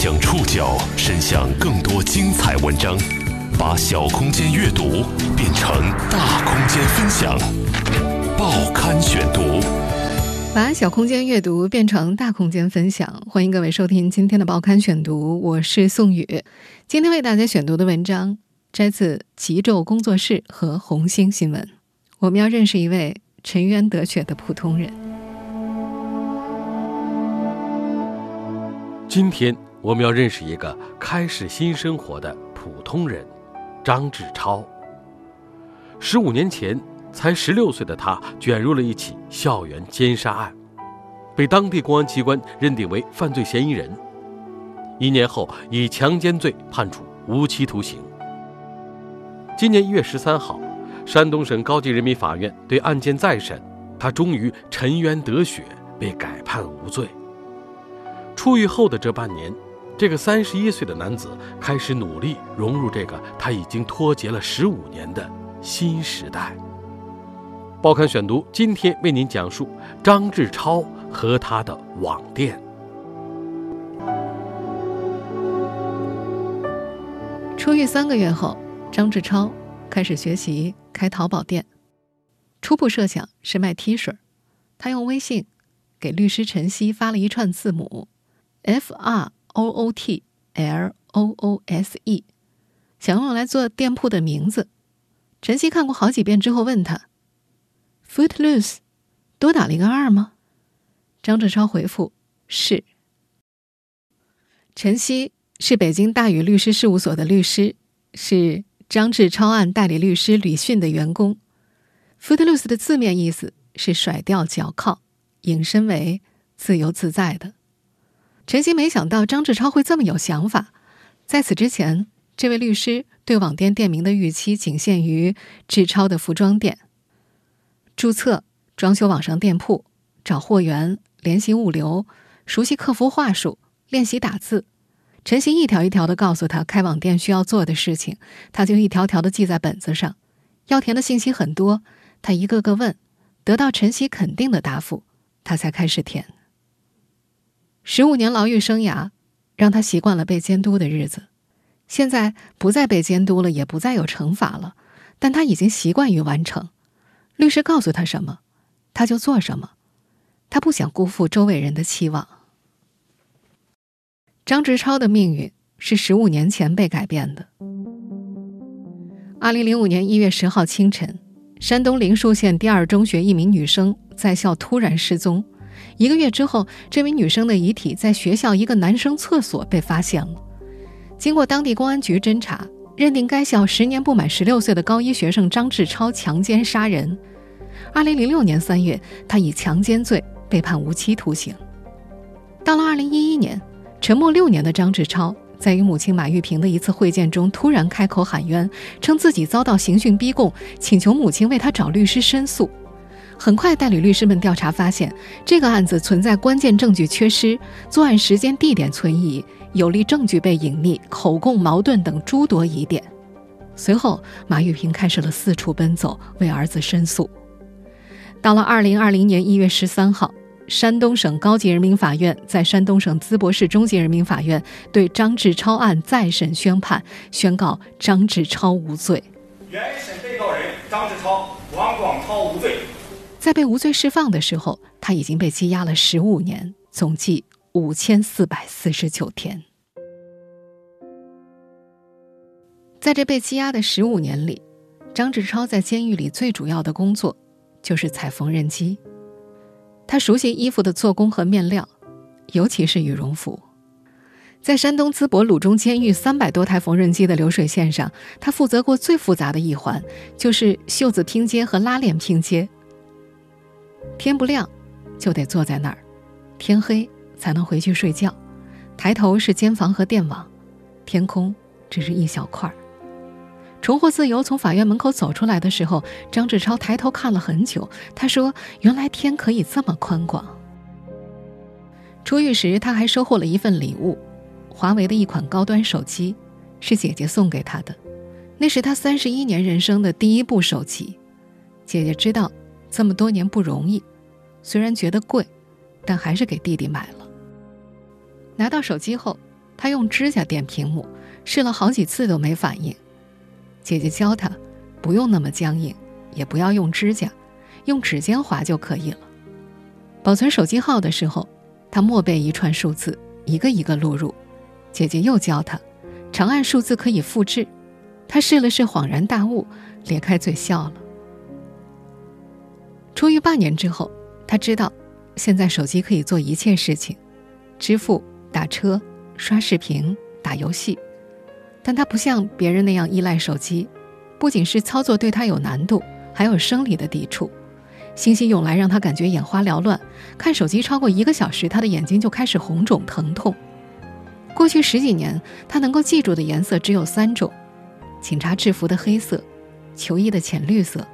将触角伸向更多精彩文章，把小空间阅读变成大空间分享。报刊选读，把小空间阅读变成大空间分享。欢迎各位收听今天的报刊选读，我是宋宇。今天为大家选读的文章摘自极昼工作室和红星新闻。我们要认识一位沉冤得雪的普通人。今天我们要认识一个开始新生活的普通人，张志超。十五年前，才十六岁的他卷入了一起校园奸杀案，被当地公安机关认定为犯罪嫌疑人。一年后，以强奸罪判处无期徒刑。今年一月十三号，山东省高级人民法院对案件再审，他终于沉冤得雪，被改判无罪。出狱后的这半年，这个三十一岁的男子开始努力融入这个他已经脱节了十五年的新时代。报刊选读今天为您讲述张志超和他的网店。出狱三个月后，张志超开始学习开淘宝店，初步设想是卖 T 恤，他用微信给律师陈曦发了一串字母。F R O O T L O O S E，想用来做店铺的名字。陈曦看过好几遍之后问他：“Footloose，多打了一个二吗？”张志超回复：“是。”陈曦是北京大宇律师事务所的律师，是张志超案代理律师吕迅的员工。Footloose 的字面意思是甩掉脚铐，引申为自由自在的。陈曦没想到张志超会这么有想法。在此之前，这位律师对网店店名的预期仅限于志超的服装店。注册、装修网上店铺、找货源、联系物流、熟悉客服话术、练习打字。陈曦一条一条的告诉他开网店需要做的事情，他就一条条的记在本子上。要填的信息很多，他一个个问，得到陈曦肯定的答复，他才开始填。十五年牢狱生涯，让他习惯了被监督的日子。现在不再被监督了，也不再有惩罚了，但他已经习惯于完成。律师告诉他什么，他就做什么。他不想辜负周围人的期望。张志超的命运是十五年前被改变的。二零零五年一月十号清晨，山东灵树县第二中学一名女生在校突然失踪。一个月之后，这名女生的遗体在学校一个男生厕所被发现了。经过当地公安局侦查，认定该校十年不满十六岁的高一学生张志超强奸杀人。二零零六年三月，他以强奸罪被判无期徒刑。到了二零一一年，沉默六年的张志超在与母亲马玉萍的一次会见中，突然开口喊冤，称自己遭到刑讯逼供，请求母亲为他找律师申诉。很快，代理律师们调查发现，这个案子存在关键证据缺失、作案时间地点存疑、有力证据被隐匿、口供矛盾等诸多疑点。随后，马玉萍开始了四处奔走，为儿子申诉。到了二零二零年一月十三号，山东省高级人民法院在山东省淄博市中级人民法院对张志超案再审宣判，宣告张志超无罪。原审被告人张志超、王广超无罪。在被无罪释放的时候，他已经被羁押了十五年，总计五千四百四十九天。在这被羁押的十五年里，张志超在监狱里最主要的工作就是踩缝纫机。他熟悉衣服的做工和面料，尤其是羽绒服。在山东淄博鲁中监狱三百多台缝纫机的流水线上，他负责过最复杂的一环，就是袖子拼接和拉链拼接。天不亮，就得坐在那儿，天黑才能回去睡觉。抬头是监房和电网，天空只是一小块儿。重获自由，从法院门口走出来的时候，张志超抬头看了很久。他说：“原来天可以这么宽广。”出狱时，他还收获了一份礼物，华为的一款高端手机，是姐姐送给他的。那是他三十一年人生的第一部手机。姐姐知道。这么多年不容易，虽然觉得贵，但还是给弟弟买了。拿到手机后，他用指甲点屏幕，试了好几次都没反应。姐姐教他，不用那么僵硬，也不要用指甲，用指尖划就可以了。保存手机号的时候，他默背一串数字，一个一个录入。姐姐又教他，长按数字可以复制。他试了试，恍然大悟，咧开嘴笑了。出狱半年之后，他知道，现在手机可以做一切事情，支付、打车、刷视频、打游戏。但他不像别人那样依赖手机，不仅是操作对他有难度，还有生理的抵触。信息涌来让他感觉眼花缭乱，看手机超过一个小时，他的眼睛就开始红肿疼痛。过去十几年，他能够记住的颜色只有三种：警察制服的黑色、球衣的浅绿色，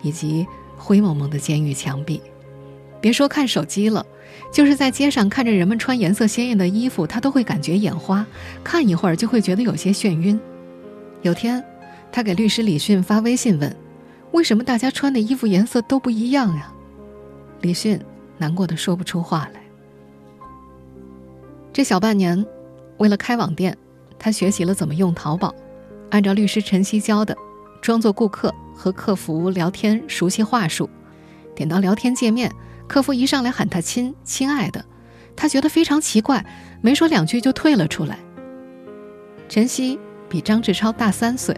以及灰蒙蒙的监狱墙壁。别说看手机了，就是在街上看着人们穿颜色鲜艳的衣服，他都会感觉眼花，看一会儿就会觉得有些眩晕。有天，他给律师李迅发微信问：“为什么大家穿的衣服颜色都不一样呀？”李迅难过的说不出话来。这小半年。为了开网店，他学习了怎么用淘宝，按照律师陈曦教的，装作顾客和客服聊天，熟悉话术。点到聊天界面，客服一上来喊他亲亲爱的，他觉得非常奇怪，没说两句就退了出来。陈曦比张志超大三岁，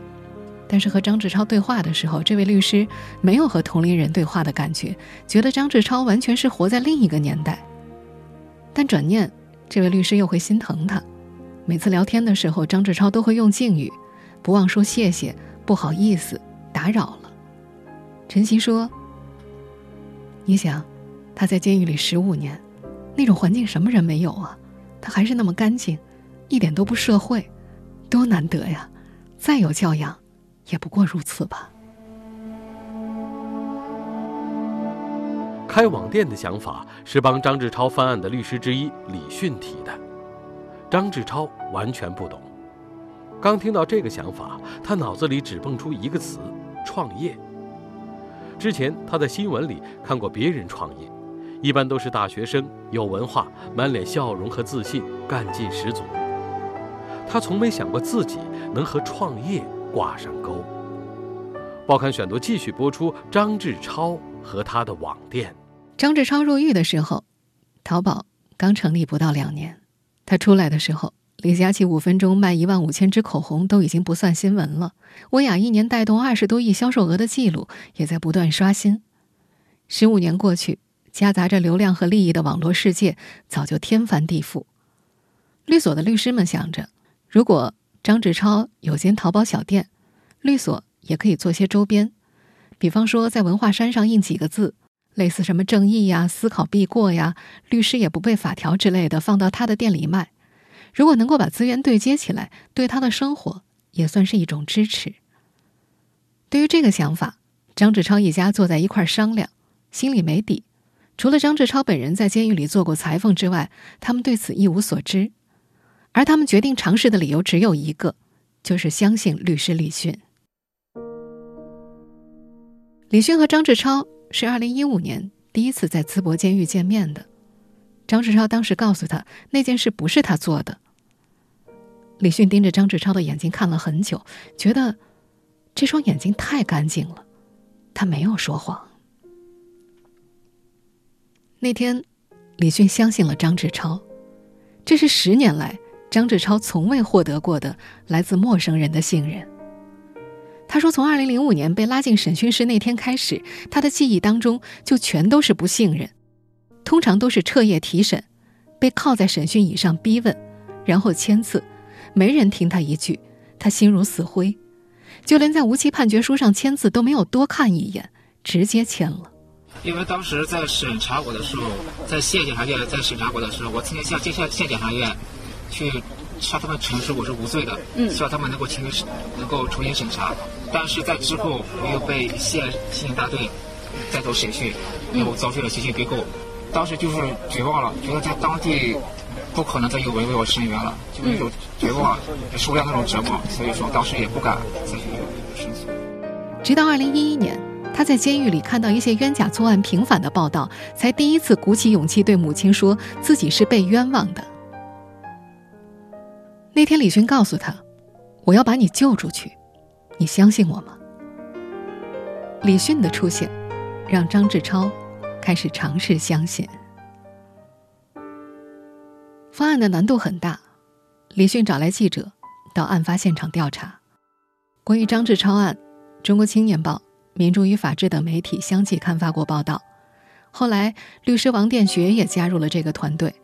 但是和张志超对话的时候，这位律师没有和同龄人对话的感觉，觉得张志超完全是活在另一个年代。但转念，这位律师又会心疼他。每次聊天的时候，张志超都会用敬语，不忘说谢谢、不好意思、打扰了。陈曦说：“你想，他在监狱里十五年，那种环境什么人没有啊？他还是那么干净，一点都不社会，多难得呀！再有教养，也不过如此吧。”开网店的想法是帮张志超翻案的律师之一李迅提的。张志超完全不懂，刚听到这个想法，他脑子里只蹦出一个词：创业。之前他在新闻里看过别人创业，一般都是大学生，有文化，满脸笑容和自信，干劲十足。他从没想过自己能和创业挂上钩。报刊选读继续播出：张志超和他的网店。张志超入狱的时候，淘宝刚成立不到两年。他出来的时候，李佳琦五分钟卖一万五千支口红都已经不算新闻了。薇娅一年带动二十多亿销售额的记录也在不断刷新。十五年过去，夹杂着流量和利益的网络世界早就天翻地覆。律所的律师们想着，如果张志超有间淘宝小店，律所也可以做些周边，比方说在文化衫上印几个字。类似什么正义呀、思考必过呀、律师也不背法条之类的，放到他的店里卖。如果能够把资源对接起来，对他的生活也算是一种支持。对于这个想法，张志超一家坐在一块商量，心里没底。除了张志超本人在监狱里做过裁缝之外，他们对此一无所知。而他们决定尝试的理由只有一个，就是相信律师李迅。李迅和张志超。是二零一五年第一次在淄博监狱见面的，张志超当时告诉他那件事不是他做的。李迅盯着张志超的眼睛看了很久，觉得这双眼睛太干净了，他没有说谎。那天，李迅相信了张志超，这是十年来张志超从未获得过的来自陌生人的信任。他说：“从二零零五年被拉进审讯室那天开始，他的记忆当中就全都是不信任。通常都是彻夜提审，被铐在审讯椅上逼问，然后签字，没人听他一句，他心如死灰。就连在无期判决书上签字都没有多看一眼，直接签了。因为当时在审查我的时候，在县检察院在审查我的时候，我曾经向县县检察院去。”向他们陈述我是无罪的，希望他们能够重新能够重新审查。但是在之后，我又被县刑警大队带走审讯，又遭受了刑讯逼供。当时就是绝望了，觉得在当地不可能再有人为我伸冤了，就是一种绝望，受不了那种折磨。所以说，当时也不敢再去申诉。直到二零一一年，他在监狱里看到一些冤假错案频繁的报道，才第一次鼓起勇气对母亲说自己是被冤枉的。那天李迅告诉他：“我要把你救出去，你相信我吗？”李迅的出现，让张志超开始尝试相信。方案的难度很大，李迅找来记者到案发现场调查。关于张志超案，《中国青年报》《民主与法治》等媒体相继刊发过报道。后来，律师王殿学也加入了这个团队，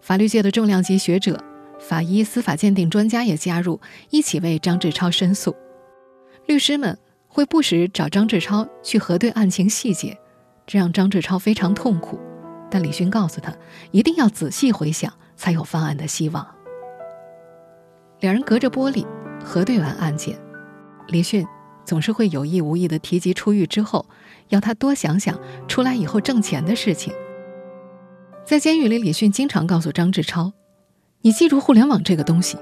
法律界的重量级学者、法医、司法鉴定专家也加入，一起为张志超申诉。律师们会不时找张志超去核对案情细节，这让张志超非常痛苦。但李迅告诉他，一定要仔细回想，才有翻案的希望。两人隔着玻璃核对完案件，李迅。总是会有意无意地提及出狱之后，要他多想想出来以后挣钱的事情。在监狱里，李迅经常告诉张志超：“你记住互联网这个东西，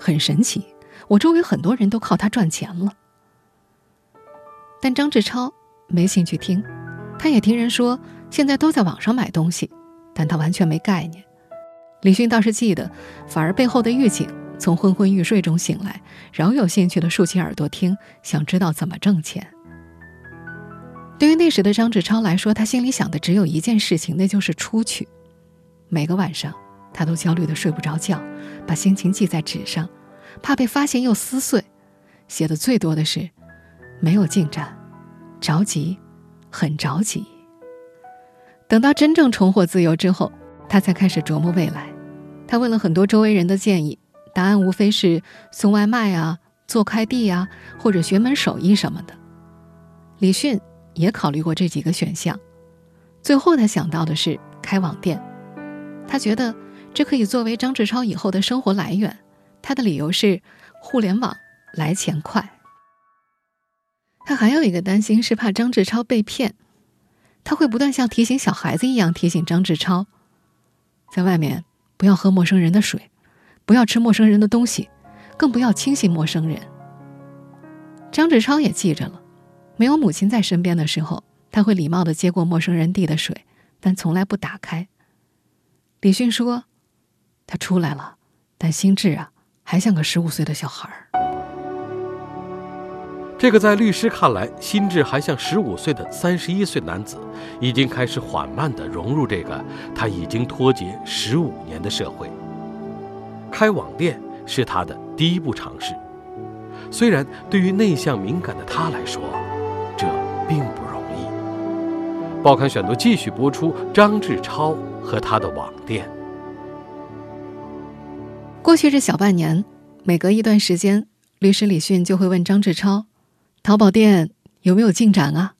很神奇。我周围很多人都靠它赚钱了。”但张志超没兴趣听，他也听人说现在都在网上买东西，但他完全没概念。李迅倒是记得，反而背后的狱警。从昏昏欲睡中醒来，饶有兴趣地竖起耳朵听，想知道怎么挣钱。对于那时的张志超来说，他心里想的只有一件事情，那就是出去。每个晚上，他都焦虑得睡不着觉，把心情记在纸上，怕被发现又撕碎。写的最多的是没有进展，着急，很着急。等到真正重获自由之后，他才开始琢磨未来。他问了很多周围人的建议。答案无非是送外卖啊、做快递啊，或者学门手艺什么的。李迅也考虑过这几个选项，最后他想到的是开网店。他觉得这可以作为张志超以后的生活来源。他的理由是互联网来钱快。他还有一个担心是怕张志超被骗，他会不断像提醒小孩子一样提醒张志超，在外面不要喝陌生人的水。不要吃陌生人的东西，更不要轻信陌生人。张志超也记着了，没有母亲在身边的时候，他会礼貌地接过陌生人递的水，但从来不打开。李迅说：“他出来了，但心智啊，还像个十五岁的小孩儿。”这个在律师看来心智还像十五岁的三十一岁男子，已经开始缓慢地融入这个他已经脱节十五年的社会。开网店是他的第一步尝试，虽然对于内向敏感的他来说，这并不容易。报刊选读继续播出张志超和他的网店。过去这小半年，每隔一段时间，律师李迅就会问张志超：“淘宝店有没有进展啊？”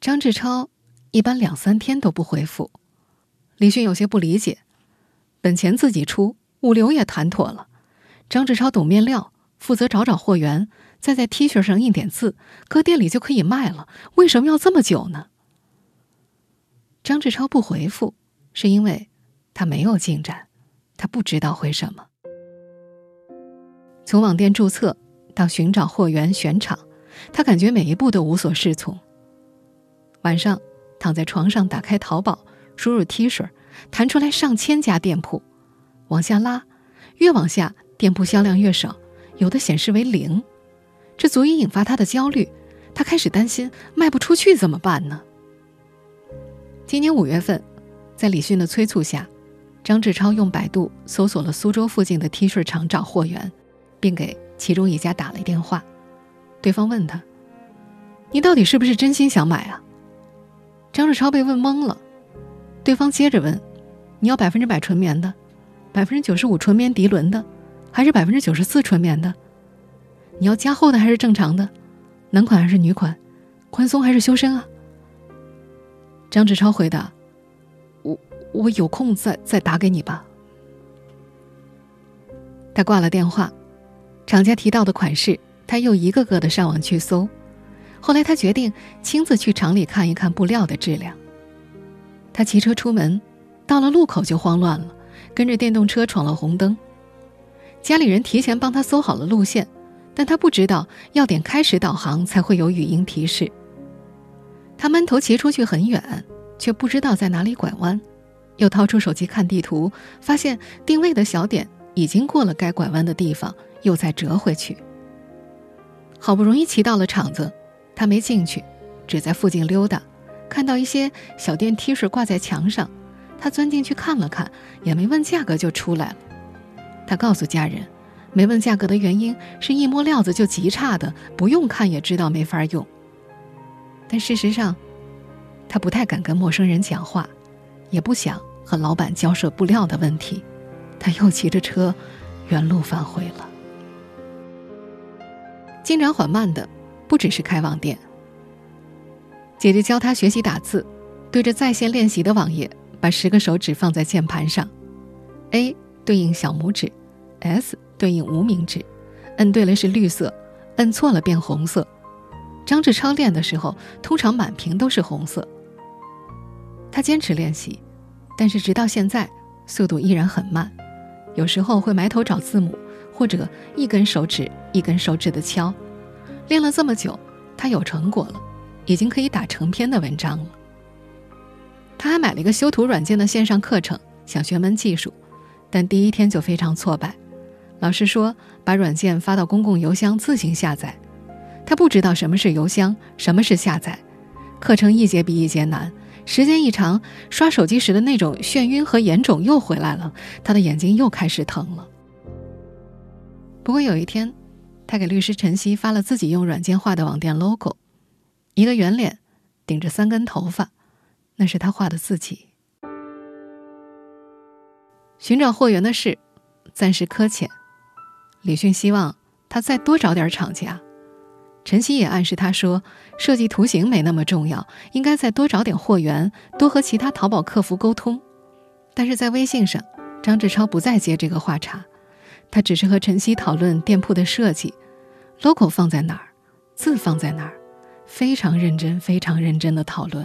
张志超一般两三天都不回复。李迅有些不理解，本钱自己出。物流也谈妥了，张志超懂面料，负责找找货源，再在 T 恤上印点字，搁店里就可以卖了。为什么要这么久呢？张志超不回复，是因为他没有进展，他不知道回什么。从网店注册到寻找货源、选厂，他感觉每一步都无所适从。晚上躺在床上，打开淘宝，输入 T 恤，弹出来上千家店铺。往下拉，越往下，店铺销量越少，有的显示为零，这足以引发他的焦虑。他开始担心卖不出去怎么办呢？今年五月份，在李迅的催促下，张志超用百度搜索了苏州附近的 T 恤厂找货源，并给其中一家打了电话。对方问他：“你到底是不是真心想买啊？”张志超被问懵了。对方接着问：“你要百分之百纯棉的？”百分之九十五纯棉涤纶的，还是百分之九十四纯棉的？你要加厚的还是正常的？男款还是女款？宽松还是修身啊？张志超回答：“我我有空再再打给你吧。”他挂了电话，厂家提到的款式，他又一个个的上网去搜。后来他决定亲自去厂里看一看布料的质量。他骑车出门，到了路口就慌乱了。跟着电动车闯了红灯，家里人提前帮他搜好了路线，但他不知道要点开始导航才会有语音提示。他闷头骑出去很远，却不知道在哪里拐弯，又掏出手机看地图，发现定位的小点已经过了该拐弯的地方，又再折回去。好不容易骑到了厂子，他没进去，只在附近溜达，看到一些小电梯是挂在墙上，他钻进去看了看，也没问价格就出来了。他告诉家人，没问价格的原因是一摸料子就极差的，不用看也知道没法用。但事实上，他不太敢跟陌生人讲话，也不想和老板交涉布料的问题。他又骑着车，原路返回了。进展缓慢的，不只是开网店。姐姐教他学习打字，对着在线练习的网页，把十个手指放在键盘上，A 对应小拇指，S 对应无名指，摁对了是绿色，摁错了变红色。张志超练的时候，通常满屏都是红色。他坚持练习，但是直到现在，速度依然很慢。有时候会埋头找字母，或者一根手指一根手指的敲。练了这么久，他有成果了，已经可以打成篇的文章了。他还买了一个修图软件的线上课程，想学门技术，但第一天就非常挫败。老师说把软件发到公共邮箱自行下载，他不知道什么是邮箱，什么是下载。课程一节比一节难。时间一长，刷手机时的那种眩晕和眼肿又回来了，他的眼睛又开始疼了。不过有一天，他给律师陈曦发了自己用软件画的网店 logo，一个圆脸，顶着三根头发，那是他画的自己。寻找货源的事暂时搁浅，李迅希望他再多找点厂家。陈曦也暗示他说：“设计图形没那么重要，应该再多找点货源，多和其他淘宝客服沟通。”但是在微信上，张志超不再接这个话茬，他只是和陈曦讨论店铺的设计，logo 放在哪儿，字放在哪儿，非常认真、非常认真的讨论。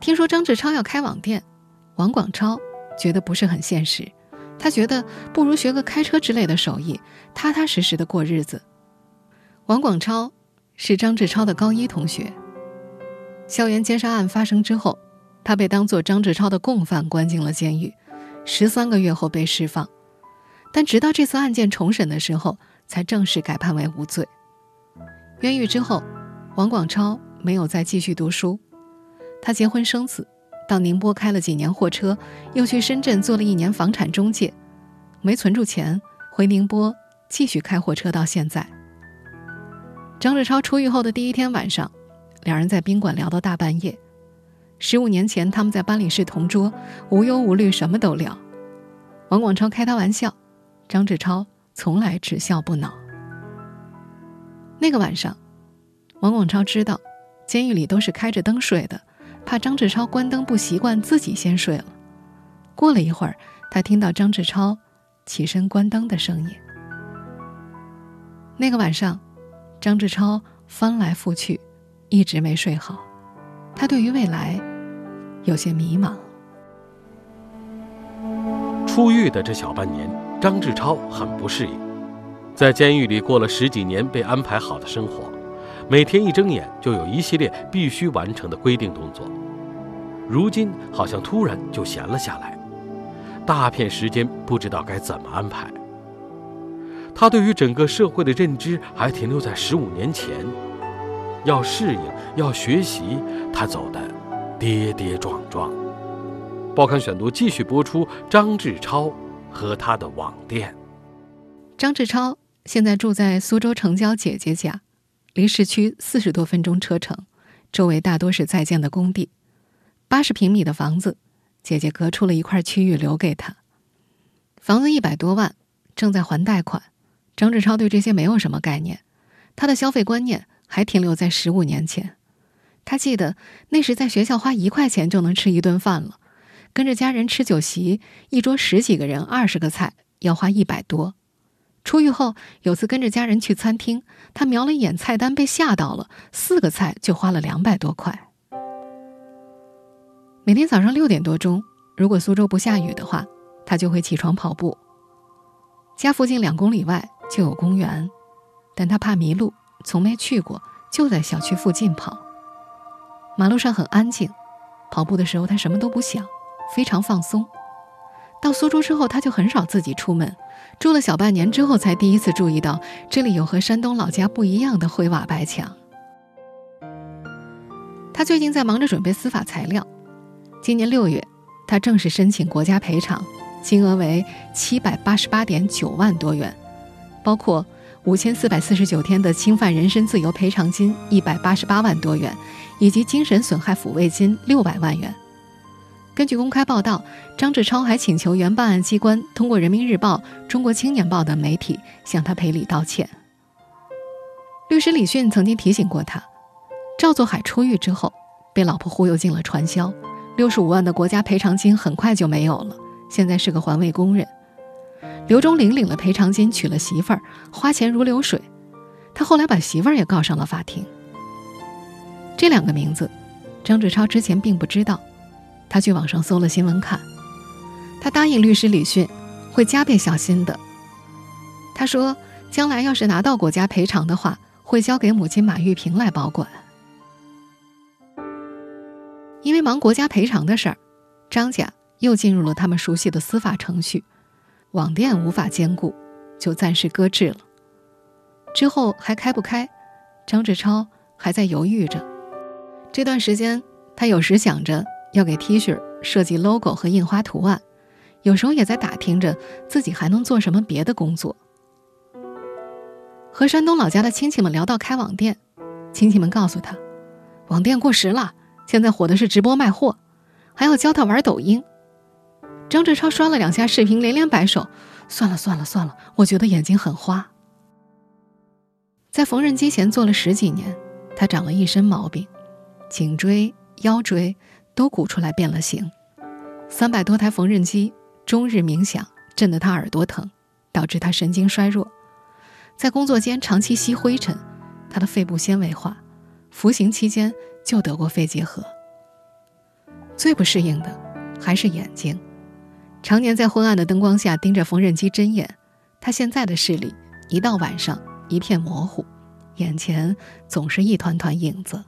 听说张志超要开网店，王广超觉得不是很现实，他觉得不如学个开车之类的手艺，踏踏实实的过日子。王广超是张志超的高一同学。校园奸杀案发生之后，他被当作张志超的共犯关进了监狱，十三个月后被释放。但直到这次案件重审的时候，才正式改判为无罪。冤狱之后，王广超没有再继续读书，他结婚生子，到宁波开了几年货车，又去深圳做了一年房产中介，没存住钱，回宁波继续开货车到现在。张志超出狱后的第一天晚上，两人在宾馆聊到大半夜。十五年前，他们在班里是同桌，无忧无虑，什么都聊。王广超开他玩笑，张志超从来只笑不恼。那个晚上，王广超知道，监狱里都是开着灯睡的，怕张志超关灯不习惯，自己先睡了。过了一会儿，他听到张志超起身关灯的声音。那个晚上。张志超翻来覆去，一直没睡好。他对于未来有些迷茫。出狱的这小半年，张志超很不适应，在监狱里过了十几年被安排好的生活，每天一睁眼就有一系列必须完成的规定动作。如今好像突然就闲了下来，大片时间不知道该怎么安排。他对于整个社会的认知还停留在十五年前，要适应，要学习，他走的跌跌撞撞。报刊选读继续播出：张志超和他的网店。张志超现在住在苏州城郊姐姐家，离市区四十多分钟车程，周围大多是在建的工地，八十平米的房子，姐姐隔出了一块区域留给他。房子一百多万，正在还贷款。张志超对这些没有什么概念，他的消费观念还停留在十五年前。他记得那时在学校花一块钱就能吃一顿饭了，跟着家人吃酒席，一桌十几个人，二十个菜要花一百多。出狱后有次跟着家人去餐厅，他瞄了一眼菜单，被吓到了，四个菜就花了两百多块。每天早上六点多钟，如果苏州不下雨的话，他就会起床跑步。家附近两公里外。就有公园，但他怕迷路，从没去过，就在小区附近跑。马路上很安静，跑步的时候他什么都不想，非常放松。到苏州之后，他就很少自己出门，住了小半年之后，才第一次注意到这里有和山东老家不一样的灰瓦白墙。他最近在忙着准备司法材料，今年六月，他正式申请国家赔偿，金额为七百八十八点九万多元，包括五千四百四十九天的侵犯人身自由赔偿金一百八十八万多元，以及精神损害抚慰金六百万元。根据公开报道，张志超还请求原办案机关通过人民日报、中国青年报等媒体向他赔礼道歉。律师李迅曾经提醒过他。赵作海出狱之后，被老婆忽悠进了传销，六十五万的国家赔偿金很快就没有了。现在是个环卫工人。刘忠林领了赔偿金，娶了媳妇儿，花钱如流水。他后来把媳妇儿也告上了法庭。这两个名字，张志超之前并不知道。他去网上搜了新闻看。他答应律师李迅，会加倍小心的。他说，将来要是拿到国家赔偿的话，会交给母亲马玉萍来保管。因为忙国家赔偿的事儿，张家又进入了他们熟悉的司法程序，网店无法兼顾，就暂时搁置了。之后还开不开，张志超还在犹豫着。这段时间，他有时想着要给 T 恤设计 logo 和印花图案，有时候也在打听着自己还能做什么别的工作。和山东老家的亲戚们聊到开网店，亲戚们告诉他，网店过时了。现在火的是直播卖货，还要教他玩抖音。张志超刷了两下视频，连连摆手：“算了算了算了，我觉得眼睛很花。”在缝纫机前做了十几年，他长了一身毛病，颈椎、腰椎都鼓出来变了形。三百多台缝纫机终日鸣响，震得他耳朵疼，导致他神经衰弱。在工作间长期吸灰尘，他的肺部纤维化。服刑期间。就得过肺结核。最不适应的还是眼睛，常年在昏暗的灯光下盯着缝纫机针眼，他现在的视力一到晚上一片模糊，眼前总是一团团影子。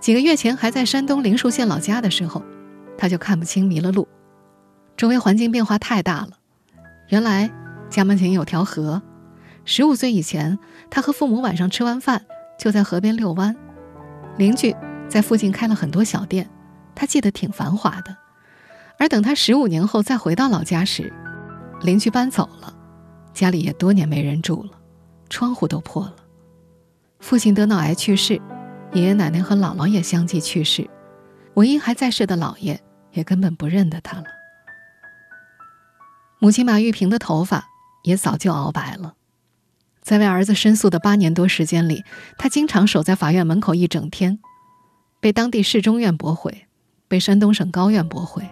几个月前还在山东灵树县老家的时候，他就看不清迷了路，周围环境变化太大了。原来家门前有条河，十五岁以前，他和父母晚上吃完饭就在河边遛弯。邻居在附近开了很多小店，他记得挺繁华的。而等他十五年后再回到老家时，邻居搬走了，家里也多年没人住了，窗户都破了。父亲得脑癌去世，爷爷奶奶和姥姥也相继去世，唯一还在世的姥爷也根本不认得他了。母亲马玉萍的头发也早就熬白了。在为儿子申诉的八年多时间里，他经常守在法院门口一整天，被当地市中院驳回，被山东省高院驳回，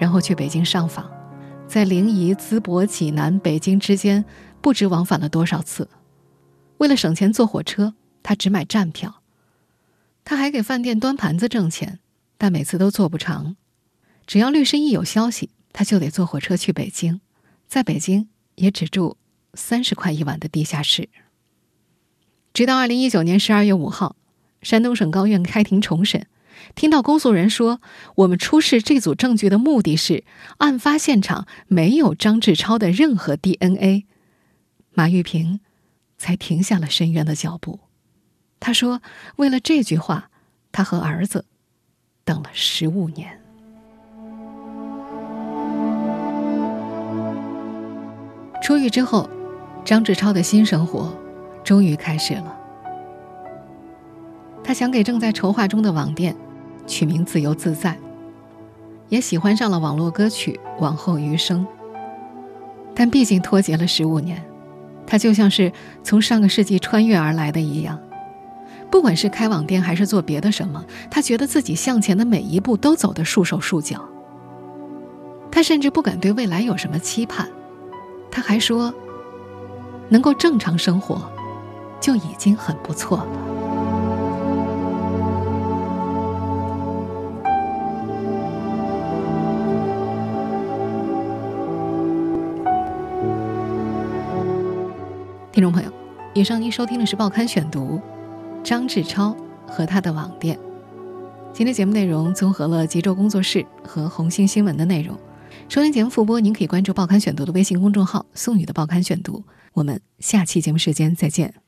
然后去北京上访，在临沂、淄博、济南、北京之间不知往返了多少次。为了省钱坐火车，他只买站票。他还给饭店端盘子挣钱，但每次都做不长。只要律师一有消息，他就得坐火车去北京，在北京也只住。三十块一晚的地下室。直到二零一九年十二月五号，山东省高院开庭重审，听到公诉人说：“我们出示这组证据的目的是，案发现场没有张志超的任何 DNA。”马玉萍才停下了深渊的脚步。他说：“为了这句话，他和儿子等了十五年。”出狱之后。张志超的新生活终于开始了。他想给正在筹划中的网店取名“自由自在”，也喜欢上了网络歌曲《往后余生》。但毕竟脱节了十五年，他就像是从上个世纪穿越而来的一样。不管是开网店还是做别的什么，他觉得自己向前的每一步都走得束手束脚。他甚至不敢对未来有什么期盼。他还说。能够正常生活，就已经很不错了。听众朋友，以上您收听的是《报刊选读》，张志超和他的网店。今天节目内容综合了极昼工作室和红星新闻的内容。收听节目复播，您可以关注“报刊选读”的微信公众号“宋宇的报刊选读”。我们下期节目时间再见。